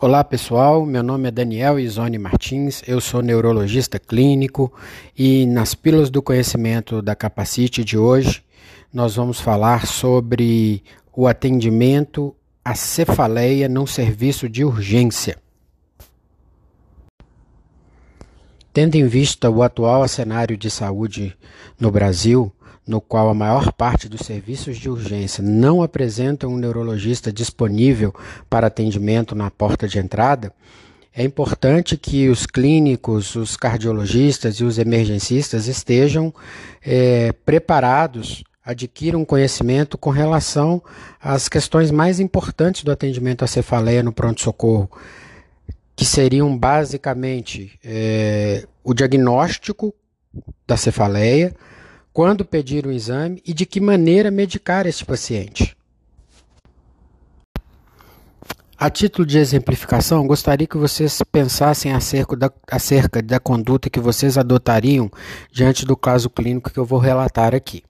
Olá pessoal, meu nome é Daniel Isone Martins, eu sou neurologista clínico e nas Pílulas do Conhecimento da Capacite de hoje nós vamos falar sobre o atendimento à cefaleia num serviço de urgência. Tendo em vista o atual cenário de saúde no Brasil, no qual a maior parte dos serviços de urgência não apresentam um neurologista disponível para atendimento na porta de entrada, é importante que os clínicos, os cardiologistas e os emergencistas estejam é, preparados, adquiram conhecimento com relação às questões mais importantes do atendimento à cefaleia no pronto-socorro, que seriam basicamente é, o diagnóstico da cefaleia, quando pedir o exame e de que maneira medicar este paciente. A título de exemplificação, gostaria que vocês pensassem acerca da, acerca da conduta que vocês adotariam diante do caso clínico que eu vou relatar aqui.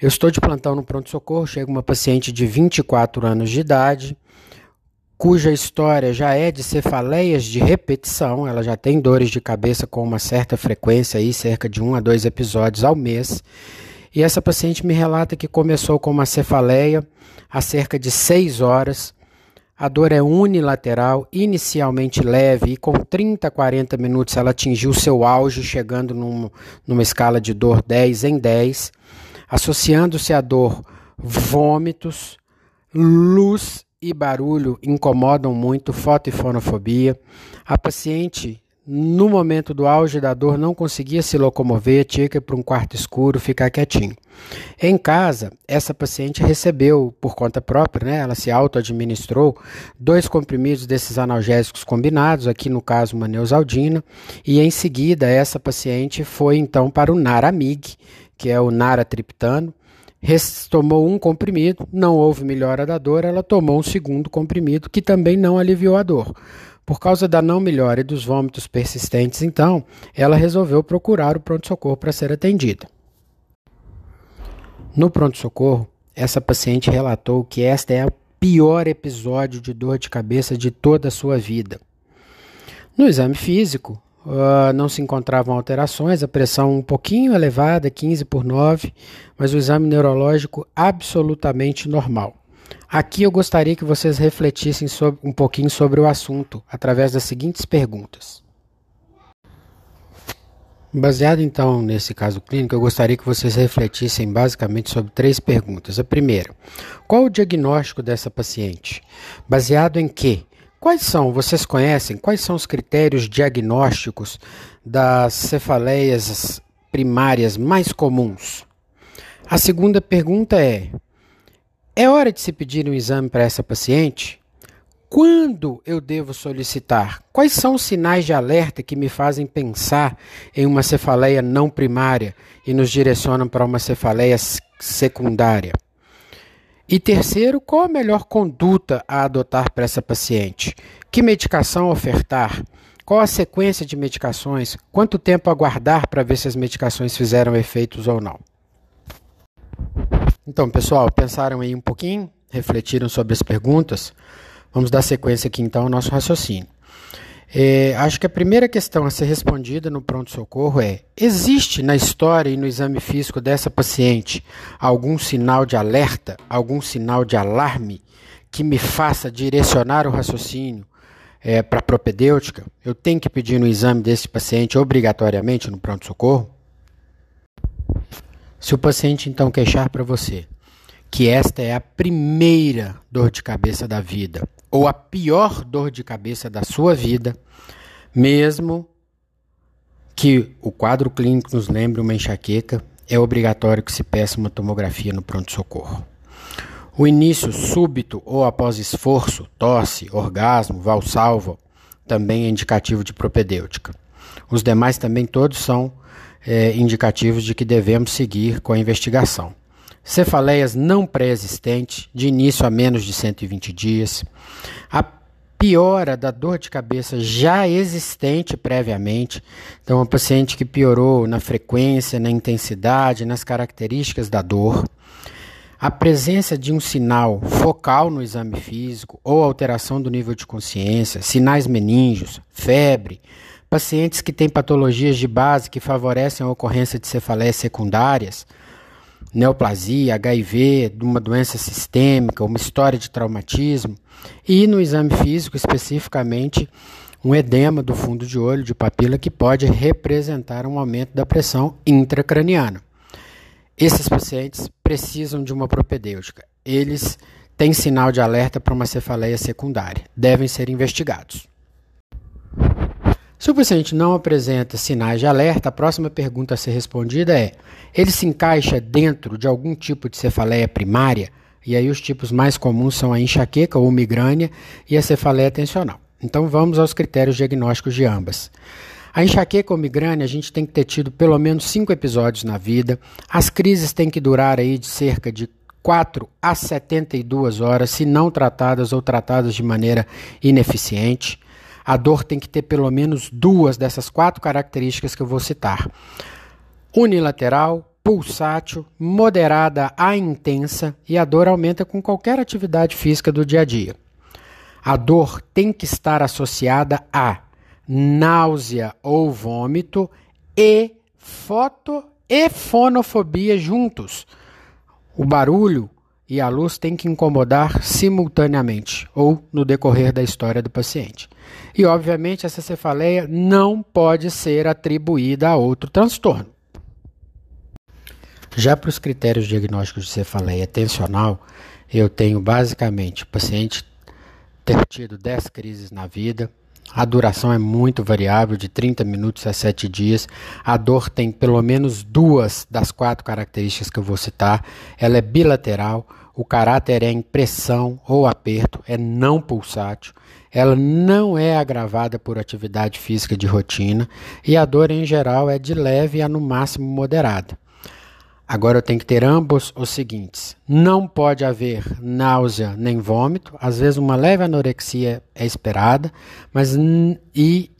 Eu estou de plantão no pronto-socorro, chega uma paciente de 24 anos de idade, cuja história já é de cefaleias de repetição, ela já tem dores de cabeça com uma certa frequência, aí, cerca de um a dois episódios ao mês. E essa paciente me relata que começou com uma cefaleia há cerca de seis horas. A dor é unilateral, inicialmente leve, e com 30 a 40 minutos ela atingiu seu auge, chegando num, numa escala de dor 10 em 10, associando-se à dor vômitos, luz e barulho incomodam muito, foto e fonofobia. A paciente, no momento do auge da dor, não conseguia se locomover, tinha que ir para um quarto escuro, ficar quietinho. Em casa, essa paciente recebeu, por conta própria, né, ela se auto-administrou, dois comprimidos desses analgésicos combinados, aqui no caso uma neusaldina, e em seguida essa paciente foi então para o Naramig, que é o naratriptano, tomou um comprimido, não houve melhora da dor, ela tomou um segundo comprimido que também não aliviou a dor. Por causa da não melhora e dos vômitos persistentes, então, ela resolveu procurar o pronto-socorro para ser atendida. No pronto-socorro, essa paciente relatou que esta é o pior episódio de dor de cabeça de toda a sua vida. No exame físico, Uh, não se encontravam alterações, a pressão um pouquinho elevada, 15 por 9, mas o exame neurológico absolutamente normal. Aqui eu gostaria que vocês refletissem sobre, um pouquinho sobre o assunto através das seguintes perguntas. Baseado então nesse caso clínico, eu gostaria que vocês refletissem basicamente sobre três perguntas. A primeira, qual o diagnóstico dessa paciente? Baseado em quê? Quais são, vocês conhecem, quais são os critérios diagnósticos das cefaleias primárias mais comuns? A segunda pergunta é: é hora de se pedir um exame para essa paciente? Quando eu devo solicitar? Quais são os sinais de alerta que me fazem pensar em uma cefaleia não primária e nos direcionam para uma cefaleia secundária? E terceiro, qual a melhor conduta a adotar para essa paciente? Que medicação ofertar? Qual a sequência de medicações? Quanto tempo aguardar para ver se as medicações fizeram efeitos ou não? Então, pessoal, pensaram aí um pouquinho? Refletiram sobre as perguntas? Vamos dar sequência aqui então ao nosso raciocínio. É, acho que a primeira questão a ser respondida no pronto-socorro é: existe na história e no exame físico dessa paciente algum sinal de alerta, algum sinal de alarme que me faça direcionar o raciocínio é, para a propedêutica? Eu tenho que pedir no exame desse paciente obrigatoriamente no pronto-socorro? Se o paciente então queixar para você que esta é a primeira dor de cabeça da vida, ou a pior dor de cabeça da sua vida, mesmo que o quadro clínico nos lembre uma enxaqueca, é obrigatório que se peça uma tomografia no pronto-socorro. O início súbito ou após esforço, tosse, orgasmo, valsalva, também é indicativo de propedêutica. Os demais também todos são é, indicativos de que devemos seguir com a investigação cefaleias não pré-existentes, de início a menos de 120 dias, a piora da dor de cabeça já existente previamente, então, uma paciente que piorou na frequência, na intensidade, nas características da dor, a presença de um sinal focal no exame físico ou alteração do nível de consciência, sinais meníngeos, febre, pacientes que têm patologias de base que favorecem a ocorrência de cefaleias secundárias, neoplasia, HIV, de uma doença sistêmica, uma história de traumatismo, e no exame físico especificamente um edema do fundo de olho de papila que pode representar um aumento da pressão intracraniana. Esses pacientes precisam de uma propedêutica. Eles têm sinal de alerta para uma cefaleia secundária. Devem ser investigados. Se o paciente não apresenta sinais de alerta, a próxima pergunta a ser respondida é: ele se encaixa dentro de algum tipo de cefaleia primária? E aí os tipos mais comuns são a enxaqueca ou migrânia e a cefaleia tensional. Então vamos aos critérios diagnósticos de ambas. A enxaqueca ou migrânia, a gente tem que ter tido pelo menos cinco episódios na vida. As crises têm que durar aí de cerca de 4 a 72 horas, se não tratadas ou tratadas de maneira ineficiente. A dor tem que ter pelo menos duas dessas quatro características que eu vou citar: unilateral, pulsátil, moderada a intensa e a dor aumenta com qualquer atividade física do dia a dia. A dor tem que estar associada a náusea ou vômito e foto e fonofobia juntos. O barulho e a luz têm que incomodar simultaneamente ou no decorrer da história do paciente. E, obviamente, essa cefaleia não pode ser atribuída a outro transtorno. Já para os critérios diagnósticos de cefaleia tensional, eu tenho basicamente o paciente ter tido 10 crises na vida, a duração é muito variável, de 30 minutos a 7 dias. A dor tem pelo menos duas das quatro características que eu vou citar. Ela é bilateral, o caráter é impressão ou aperto, é não pulsátil. Ela não é agravada por atividade física de rotina e a dor em geral é de leve a no máximo moderada. Agora eu tenho que ter ambos os seguintes: não pode haver náusea nem vômito, às vezes uma leve anorexia é esperada, mas e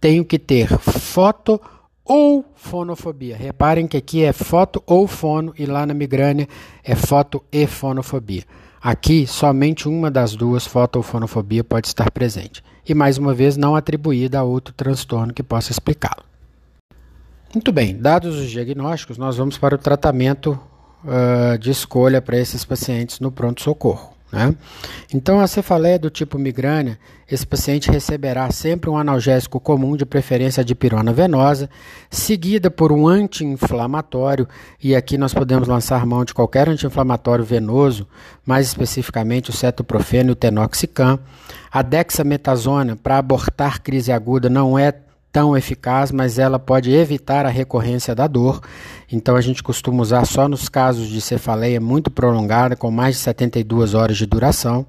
tenho que ter foto ou fonofobia. Reparem que aqui é foto ou fono e lá na migrânia é foto e fonofobia. Aqui somente uma das duas, foto ou fonofobia, pode estar presente. E mais uma vez não atribuída a outro transtorno que possa explicá-lo. Muito bem, dados os diagnósticos, nós vamos para o tratamento uh, de escolha para esses pacientes no pronto-socorro. Né? Então, a cefaleia do tipo migrânia, esse paciente receberá sempre um analgésico comum, de preferência de pirona venosa, seguida por um anti-inflamatório, e aqui nós podemos lançar mão de qualquer anti-inflamatório venoso, mais especificamente o cetoprofeno e o tenoxicam. A dexametasona, para abortar crise aguda, não é tão eficaz, mas ela pode evitar a recorrência da dor. Então a gente costuma usar só nos casos de cefaleia muito prolongada, com mais de 72 horas de duração.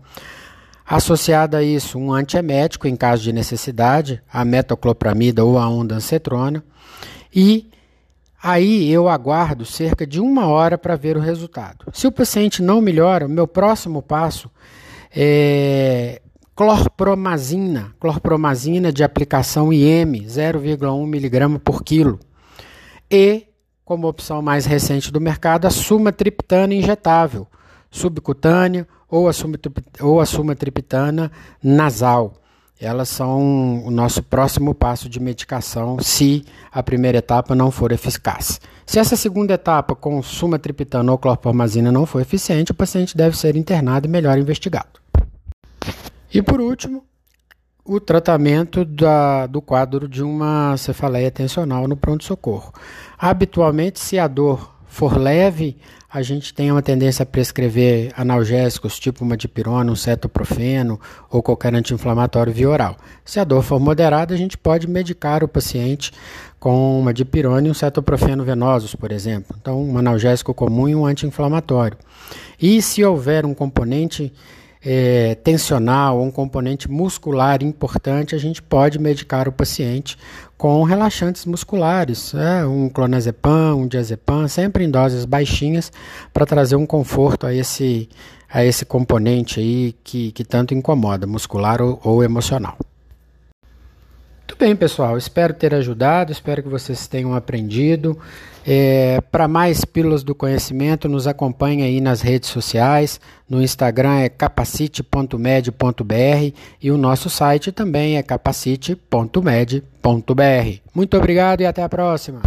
Associado a isso, um antiemético em caso de necessidade, a metoclopramida ou a ondansetrona. E aí eu aguardo cerca de uma hora para ver o resultado. Se o paciente não melhora, o meu próximo passo é clorpromazina, clorpromazina de aplicação IM, 0,1 mg por quilo. E, como opção mais recente do mercado, a sumatriptana injetável, subcutânea ou a, ou a sumatriptana nasal. Elas são o nosso próximo passo de medicação se a primeira etapa não for eficaz. Se essa segunda etapa com sumatriptana ou clorpromazina não for eficiente, o paciente deve ser internado e melhor investigado. E por último, o tratamento da, do quadro de uma cefaleia tensional no pronto-socorro. Habitualmente, se a dor for leve, a gente tem uma tendência a prescrever analgésicos, tipo uma dipirona, um cetoprofeno ou qualquer anti-inflamatório via oral. Se a dor for moderada, a gente pode medicar o paciente com uma dipirona e um cetoprofeno venosos, por exemplo. Então, um analgésico comum e um anti-inflamatório. E se houver um componente é, tensional ou um componente muscular importante, a gente pode medicar o paciente com relaxantes musculares, é, um clonazepam, um diazepam, sempre em doses baixinhas, para trazer um conforto a esse, a esse componente aí que, que tanto incomoda, muscular ou, ou emocional. Muito bem, pessoal. Espero ter ajudado, espero que vocês tenham aprendido. É, Para mais pílulas do conhecimento, nos acompanhe aí nas redes sociais. No Instagram é capacite.med.br e o nosso site também é capacite.med.br. Muito obrigado e até a próxima.